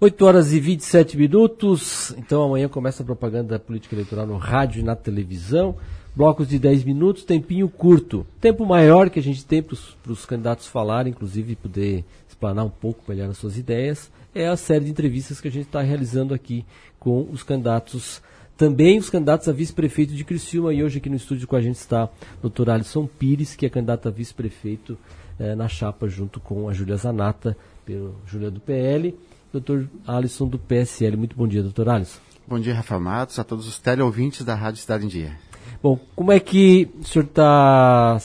8 horas e 27 minutos. Então amanhã começa a propaganda política eleitoral no rádio e na televisão. Blocos de 10 minutos, tempinho curto. Tempo maior que a gente tem para os candidatos falarem, inclusive poder explanar um pouco melhor as suas ideias. É a série de entrevistas que a gente está realizando aqui com os candidatos também os candidatos a vice-prefeito de Criciúma. E hoje aqui no estúdio com a gente está o doutor Alisson Pires, que é candidato a vice-prefeito eh, na chapa junto com a Júlia Zanata, pelo Júlia do PL, doutor Alisson do PSL. Muito bom dia, doutor Alisson. Bom dia, Rafael Matos, a todos os teleouvintes da Rádio Cidade em Dia. Bom, como é que o senhor está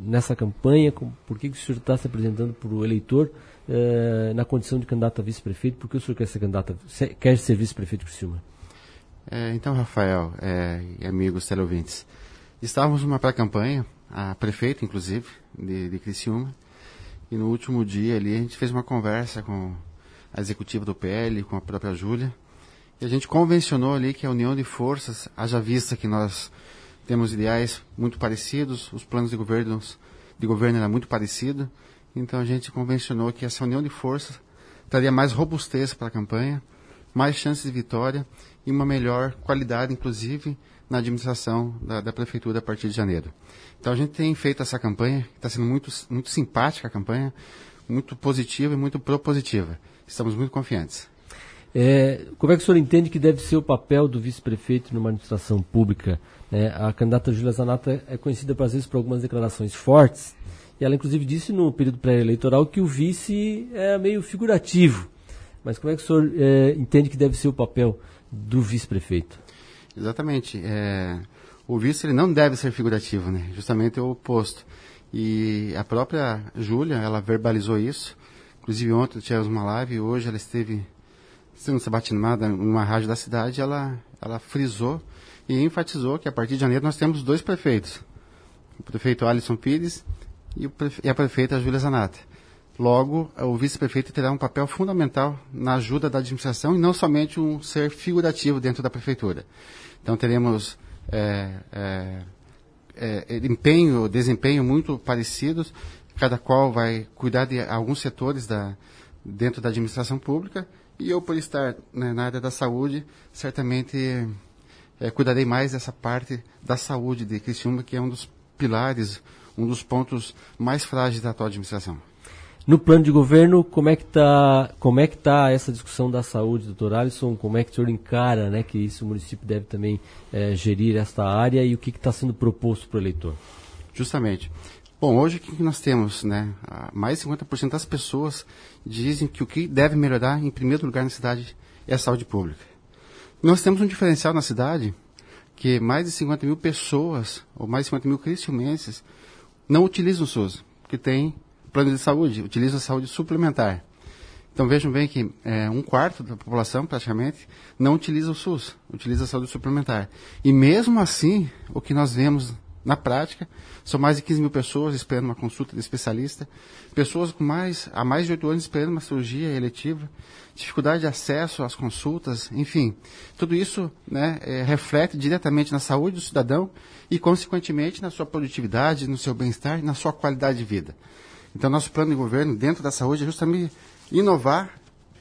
nessa campanha? Por que, que o senhor está se apresentando para o eleitor eh, na condição de candidato a vice-prefeito? Por que o senhor quer ser candidato quer ser vice-prefeito de Criciúma? É, então, Rafael é, e amigos teleouvintes, estávamos numa pré-campanha, a prefeita, inclusive, de, de Criciúma, e no último dia ali a gente fez uma conversa com a executiva do PL, com a própria Júlia, e a gente convencionou ali que a união de forças, haja vista que nós temos ideais muito parecidos, os planos de governo, de governo eram muito parecidos, então a gente convencionou que essa união de forças traria mais robustez para a campanha, mais chances de vitória e uma melhor qualidade, inclusive, na administração da, da, prefeitura a partir de janeiro. Então a gente tem feito essa campanha, está sendo muito, muito simpática a campanha, muito positiva e muito propositiva. Estamos muito confiantes. É, como é que o senhor entende que deve ser o papel do vice-prefeito numa administração pública? É, a candidata Júlia Zanata é conhecida, às vezes, por algumas declarações fortes, e ela, inclusive, disse no período pré-eleitoral que o vice é meio figurativo. Mas como é que o senhor é, entende que deve ser o papel do vice-prefeito? Exatamente. É, o vice ele não deve ser figurativo, né? justamente o oposto. E a própria Júlia, ela verbalizou isso. Inclusive ontem tivemos uma live, hoje ela esteve sendo sabatinada numa rádio da cidade, ela, ela frisou e enfatizou que a partir de janeiro nós temos dois prefeitos. O prefeito Alisson Pires e, prefe e a prefeita Júlia Zanata. Logo, o vice-prefeito terá um papel fundamental na ajuda da administração e não somente um ser figurativo dentro da prefeitura. Então, teremos é, é, é, empenho, desempenho muito parecidos, cada qual vai cuidar de alguns setores da, dentro da administração pública, e eu, por estar né, na área da saúde, certamente é, cuidarei mais dessa parte da saúde de Criciúma, que é um dos pilares, um dos pontos mais frágeis da atual administração. No plano de governo, como é que está como é que tá essa discussão da saúde, doutor Alisson? Como é que o senhor encara né, que isso o município deve também é, gerir esta área e o que está sendo proposto para o eleitor? Justamente. Bom, hoje o que nós temos? Né? Mais de 50% das pessoas dizem que o que deve melhorar, em primeiro lugar, na cidade é a saúde pública. Nós temos um diferencial na cidade que mais de 50 mil pessoas, ou mais de 50 mil cristiumenses, não utilizam o SUS, porque tem plano de saúde, utiliza a saúde suplementar. Então vejam bem que é, um quarto da população, praticamente, não utiliza o SUS, utiliza a saúde suplementar. E mesmo assim, o que nós vemos na prática, são mais de 15 mil pessoas esperando uma consulta de especialista, pessoas com mais, há mais de 8 anos esperando uma cirurgia eletiva, dificuldade de acesso às consultas, enfim. Tudo isso né, é, reflete diretamente na saúde do cidadão e, consequentemente, na sua produtividade, no seu bem-estar e na sua qualidade de vida. Então, nosso plano de governo dentro da saúde é justamente inovar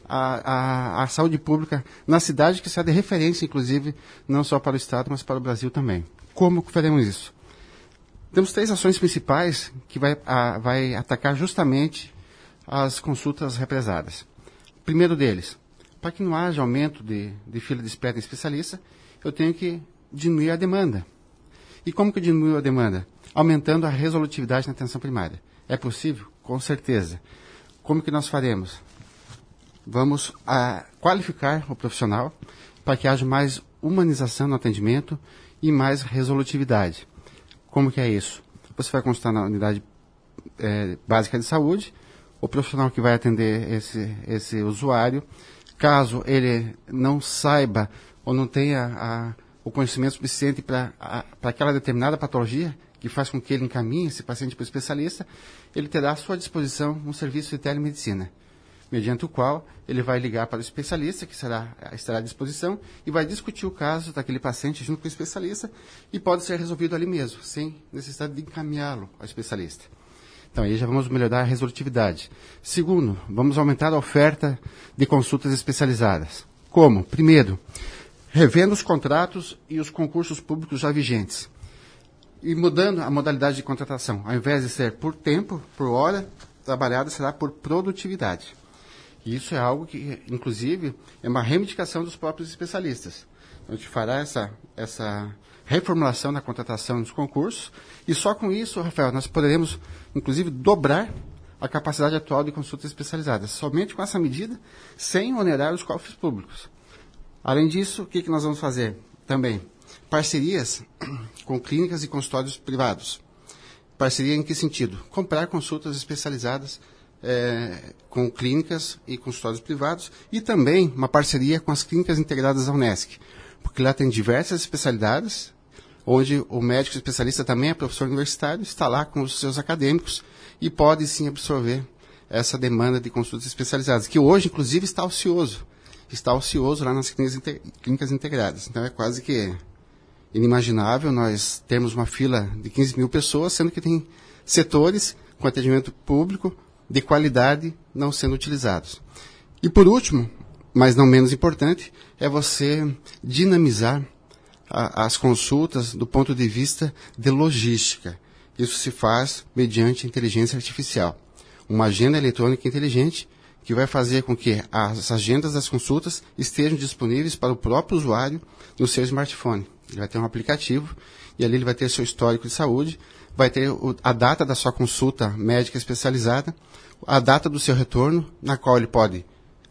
a, a, a, saúde pública na cidade, que será de referência, inclusive, não só para o Estado, mas para o Brasil também. Como faremos isso? Temos três ações principais que vai, a, vai atacar justamente as consultas represadas. Primeiro deles, para que não haja aumento de, de fila de espera em especialista, eu tenho que diminuir a demanda. E como que eu diminuo a demanda? Aumentando a resolutividade na atenção primária. É possível? Com certeza. Como que nós faremos? Vamos a, ah, qualificar o profissional para que haja mais humanização no atendimento e mais resolutividade. Como que é isso? Você vai constar na unidade é, básica de saúde, o profissional que vai atender esse, esse usuário, caso ele não saiba ou não tenha a, o conhecimento suficiente para aquela determinada patologia, que faz com que ele encaminhe esse paciente para o especialista, ele terá à sua disposição um serviço de telemedicina, mediante o qual ele vai ligar para o especialista, que será, estará à disposição, e vai discutir o caso daquele paciente junto com o especialista, e pode ser resolvido ali mesmo, sem necessidade de encaminhá-lo ao especialista. Então aí já vamos melhorar a resolutividade. Segundo, vamos aumentar a oferta de consultas especializadas. Como? Primeiro, revendo os contratos e os concursos públicos já vigentes. E mudando a modalidade de contratação. Ao invés de ser por tempo, por hora trabalhada, será por produtividade. E isso é algo que, inclusive, é uma reivindicação dos próprios especialistas. A gente fará essa, essa reformulação da contratação dos concursos e só com isso, Rafael, nós poderemos, inclusive, dobrar a capacidade atual de consultas especializadas. Somente com essa medida, sem onerar os cofres públicos. Além disso, o que, que nós vamos fazer também? Parcerias com clínicas e consultórios privados. Parceria em que sentido? Comprar consultas especializadas é, com clínicas e consultórios privados e também uma parceria com as clínicas integradas da Unesc, porque lá tem diversas especialidades, onde o médico especialista também é professor universitário, está lá com os seus acadêmicos e pode sim absorver essa demanda de consultas especializadas, que hoje, inclusive, está ocioso. Está ocioso lá nas clínicas, clínicas integradas. Então é quase que inimaginável nós termos uma fila de 15 mil pessoas, sendo que tem setores com atendimento público de qualidade não sendo utilizados. E por último, mas não menos importante, é você dinamizar a, as consultas do ponto de vista de logística. Isso se faz mediante inteligência artificial. Uma agenda eletrônica inteligente que vai fazer com que as agendas das consultas estejam disponíveis para o próprio usuário no seu smartphone. Ele vai ter um aplicativo e ali ele vai ter seu histórico de saúde, vai ter a data da sua consulta médica especializada, a data do seu retorno, na qual ele pode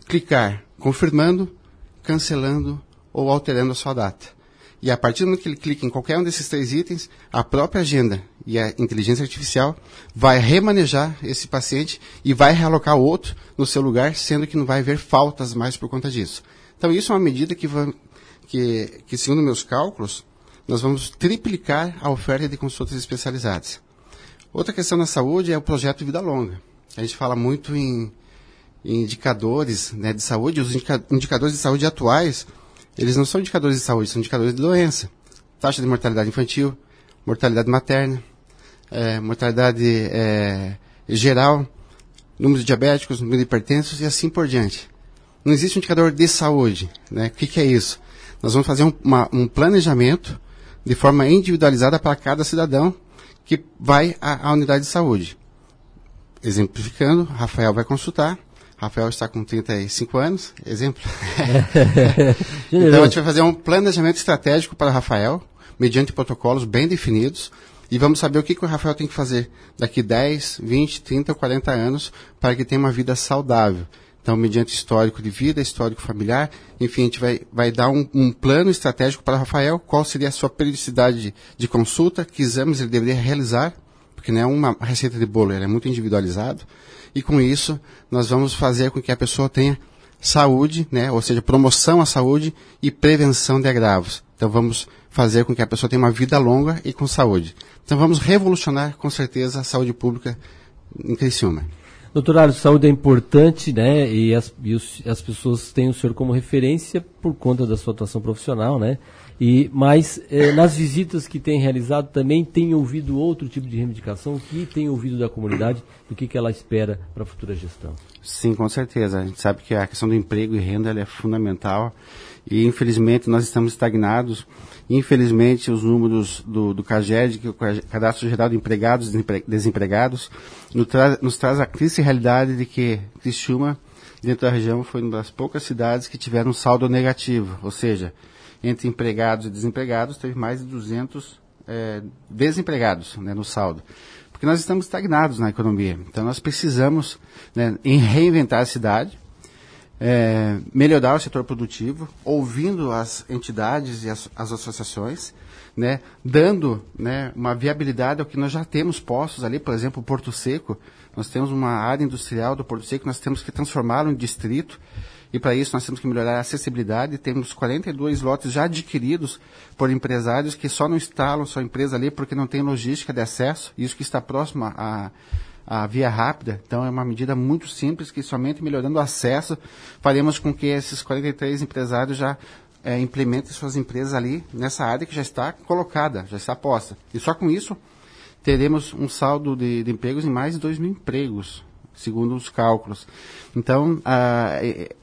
clicar confirmando, cancelando ou alterando a sua data. E a partir do momento que ele clica em qualquer um desses três itens, a própria agenda e a inteligência artificial vai remanejar esse paciente e vai realocar outro no seu lugar, sendo que não vai haver faltas mais por conta disso. Então, isso é uma medida que, que, que segundo meus cálculos, nós vamos triplicar a oferta de consultas especializadas. Outra questão na saúde é o projeto Vida Longa. A gente fala muito em, em indicadores né, de saúde, os indica, indicadores de saúde atuais eles não são indicadores de saúde, são indicadores de doença. Taxa de mortalidade infantil, mortalidade materna, é, mortalidade é, geral, número de diabéticos, número de hipertensos e assim por diante. Não existe um indicador de saúde. Né? O que, que é isso? Nós vamos fazer um, uma, um planejamento de forma individualizada para cada cidadão que vai à, à unidade de saúde. Exemplificando, Rafael vai consultar, Rafael está com 35 anos, exemplo. então a gente vai fazer um planejamento estratégico para Rafael, mediante protocolos bem definidos, e vamos saber o que, que o Rafael tem que fazer daqui 10, 20, 30, 40 anos para que tenha uma vida saudável. Então, mediante histórico de vida, histórico familiar, enfim, a gente vai, vai dar um, um plano estratégico para Rafael, qual seria a sua periodicidade de, de consulta, que exames ele deveria realizar, porque não é uma receita de bolo, ele é muito individualizado e com isso nós vamos fazer com que a pessoa tenha saúde, né, ou seja, promoção à saúde e prevenção de agravos. Então vamos fazer com que a pessoa tenha uma vida longa e com saúde. Então vamos revolucionar com certeza a saúde pública em Criciúma. Doutor saúde é importante, né? E as, e os, as pessoas têm o senhor como referência por conta da sua atuação profissional, né? E, mas eh, nas visitas que tem realizado também tem ouvido outro tipo de reivindicação, que tem ouvido da comunidade, do que, que ela espera para a futura gestão? Sim, com certeza. A gente sabe que a questão do emprego e renda é fundamental e infelizmente nós estamos estagnados. Infelizmente os números do, do CAGED, que é o Cadastro Geral de Empregados e Desempregados, nos traz, nos traz a triste realidade de que Criciúma, dentro da região, foi uma das poucas cidades que tiveram um saldo negativo, ou seja, entre empregados e desempregados, teve mais de 200 é, desempregados né, no saldo. Porque nós estamos estagnados na economia. Então nós precisamos né, reinventar a cidade, é, melhorar o setor produtivo, ouvindo as entidades e as, as associações, né, dando né, uma viabilidade ao que nós já temos postos ali, por exemplo, Porto Seco. Nós temos uma área industrial do Porto Seco, nós temos que transformá-lo em distrito e para isso nós temos que melhorar a acessibilidade. Temos 42 lotes já adquiridos por empresários que só não instalam sua empresa ali porque não tem logística de acesso. Isso que está próximo à, à via rápida. Então é uma medida muito simples que somente melhorando o acesso faremos com que esses 43 empresários já é, implementem suas empresas ali nessa área que já está colocada, já está posta. E só com isso teremos um saldo de, de empregos em mais de 2 mil empregos, segundo os cálculos. Então,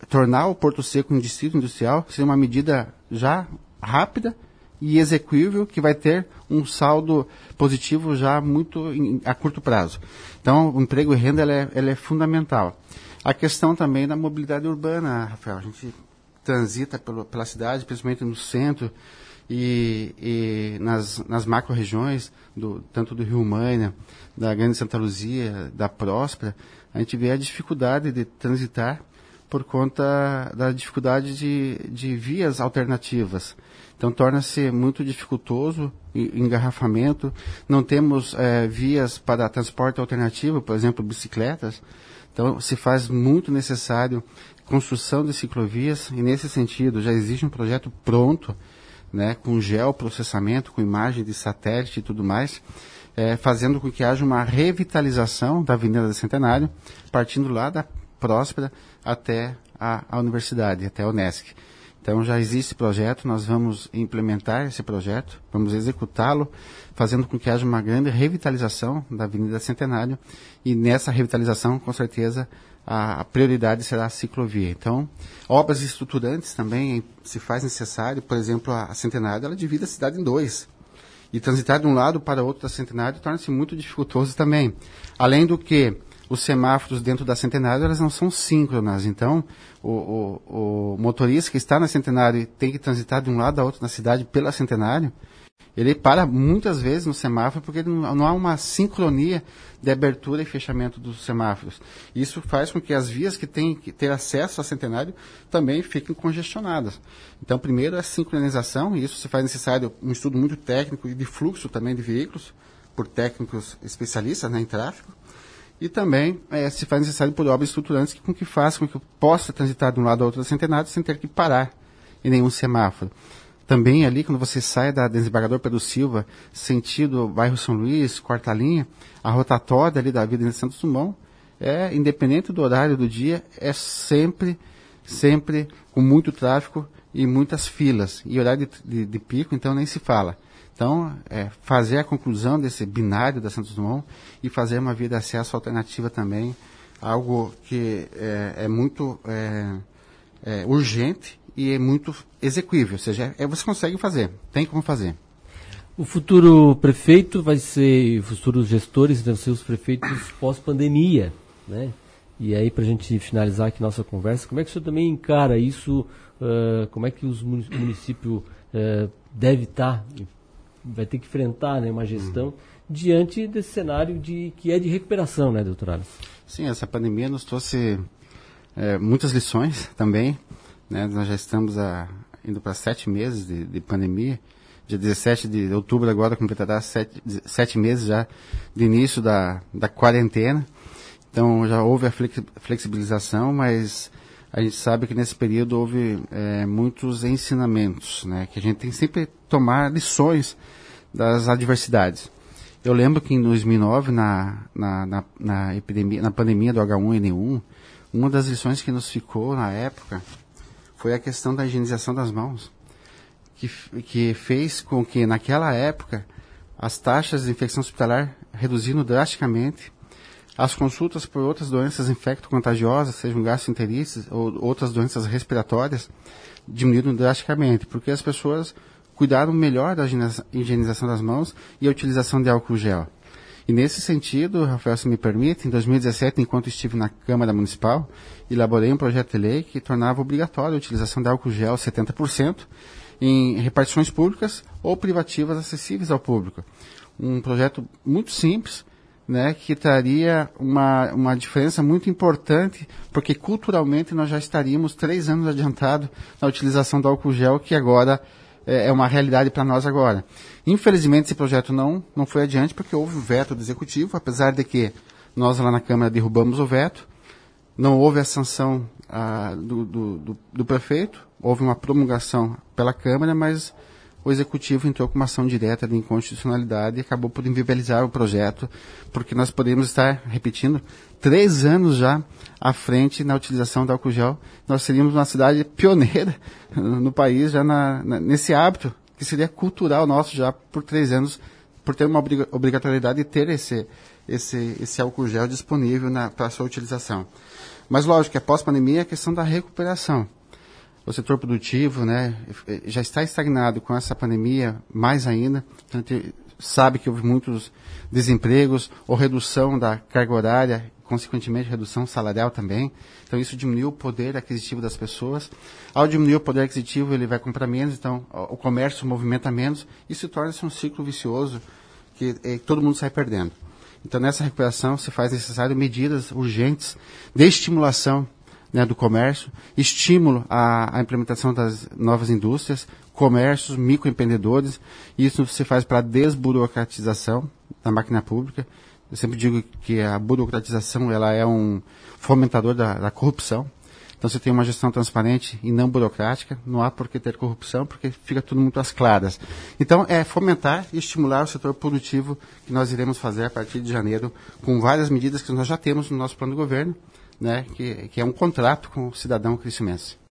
tornar o Porto Seco um distrito industrial seria uma medida já rápida e execuível que vai ter um saldo positivo já muito em, a curto prazo. Então, o emprego e renda ela é, ela é fundamental. A questão também da mobilidade urbana, Rafael. A gente transita pelo, pela cidade, principalmente no centro e, e nas, nas macro-regiões, do, tanto do Rio Maina, da Grande Santa Luzia, da Próspera, a gente vê a dificuldade de transitar por conta da dificuldade de, de vias alternativas. Então torna-se muito dificultoso engarrafamento. Não temos é, vias para transporte alternativo, por exemplo, bicicletas. Então se faz muito necessário construção de ciclovias e nesse sentido já existe um projeto pronto, né, com geoprocessamento, com imagem de satélite e tudo mais, é, fazendo com que haja uma revitalização da Avenida do Centenário, partindo lá da Próspera até a, a universidade, até a Unesc. Então já existe projeto, nós vamos implementar esse projeto, vamos executá-lo, fazendo com que haja uma grande revitalização da Avenida Centenário e nessa revitalização, com certeza, a, a prioridade será a ciclovia. Então, obras estruturantes também se faz necessário, por exemplo, a, a Centenário, ela divide a cidade em dois. E transitar de um lado para outro da Centenário torna-se muito dificultoso também. Além do que os semáforos dentro da Centenário elas não são síncronas. Então, o, o, o, motorista que está na Centenário e tem que transitar de um lado a outro na cidade pela Centenário, ele para muitas vezes no semáforo porque não, não há uma sincronia de abertura e fechamento dos semáforos. Isso faz com que as vias que têm que ter acesso à Centenário também fiquem congestionadas. Então, primeiro, a sincronização, e isso se faz necessário um estudo muito técnico e de fluxo também de veículos, por técnicos especialistas né, em tráfego. E também é, se faz necessário por obras estruturantes que, com que faça com que eu possa transitar de um lado ao outro da Centenário sem ter que parar em nenhum semáforo. Também ali, quando você sai da desembargador Pedro Silva, sentido bairro São Luís, quarta linha, a rotatória ali da Avenida Santos Dumont, é, independente do horário do dia, é sempre, sempre com muito tráfego e muitas filas. E horário de, de, de pico, então nem se fala. Então, é, fazer a conclusão desse binário da Santos Dumont e fazer uma via de acesso alternativa também, algo que é, é muito é, é, urgente e é muito execuível, ou seja, é, você consegue fazer, tem como fazer. O futuro prefeito vai ser, os futuros gestores vão ser os prefeitos pós-pandemia, né? E aí, para a gente finalizar aqui nossa conversa, como é que o senhor também encara isso? Uh, como é que os municípios uh, deve estar tá vai ter que enfrentar né, uma gestão uhum. diante desse cenário de que é de recuperação, né, doutor? Sim, essa pandemia nos trouxe é, muitas lições também. Né? Nós já estamos a, indo para sete meses de, de, pandemia. Dia 17 de outubro agora completará sete, sete meses já de início da, da quarentena. Então já houve a flexibilização, mas a gente sabe que nesse período houve é, muitos ensinamentos, né? Que a gente tem que sempre tomar lições das adversidades. Eu lembro que em 2009, na, na, na, na epidemia, na pandemia do H1N1, uma das lições que nos ficou na época foi a questão da higienização das mãos, que, que fez com que naquela época as taxas de infecção hospitalar reduziram drasticamente as consultas por outras doenças infecto-contagiosas, sejam gastroenterites ou outras doenças respiratórias, diminuíram drasticamente, porque as pessoas cuidaram melhor da higienização das mãos e a utilização de álcool gel. E nesse sentido, Rafael, se me permite, em 2017, enquanto estive na Câmara Municipal, elaborei um projeto de lei que tornava obrigatória a utilização de álcool gel 70% em repartições públicas ou privativas acessíveis ao público. Um projeto muito simples, né, que traria uma, uma diferença muito importante, porque culturalmente nós já estaríamos três anos adiantado na utilização do álcool gel, que agora é, é uma realidade para nós agora. Infelizmente esse projeto não, não foi adiante, porque houve o veto do Executivo, apesar de que nós lá na Câmara derrubamos o veto, não houve a sanção ah, do, do, do, do prefeito, houve uma promulgação pela Câmara, mas o executivo entrou com uma ação direta de inconstitucionalidade e acabou por inviabilizar o projeto, porque nós podemos estar, repetindo, três anos já à frente na utilização do álcool gel. Nós seríamos uma cidade pioneira no país já na, na, nesse hábito, que seria cultural nosso já por três anos por ter uma obrigatoriedade de ter esse, esse, esse álcool gel disponível para sua utilização. Mas, lógico, que após a pandemia é a questão da recuperação. O setor produtivo né, já está estagnado com essa pandemia, mais ainda. Então, a gente sabe que houve muitos desempregos ou redução da carga horária, consequentemente redução salarial também. Então isso diminuiu o poder aquisitivo das pessoas. Ao diminuir o poder aquisitivo, ele vai comprar menos, então o comércio movimenta menos. Isso torna-se um ciclo vicioso que eh, todo mundo sai perdendo. Então nessa recuperação se faz necessário medidas urgentes de estimulação né, do comércio, estímulo à, à, implementação das novas indústrias, comércios, microempreendedores. Isso se faz para a desburocratização da máquina pública. Eu sempre digo que a burocratização ela é um fomentador da, da corrupção. Então, você tem uma gestão transparente e não burocrática, não há por que ter corrupção, porque fica tudo muito às claras. Então, é fomentar e estimular o setor produtivo que nós iremos fazer a partir de janeiro, com várias medidas que nós já temos no nosso plano de governo, né, que, que é um contrato com o cidadão cristimense.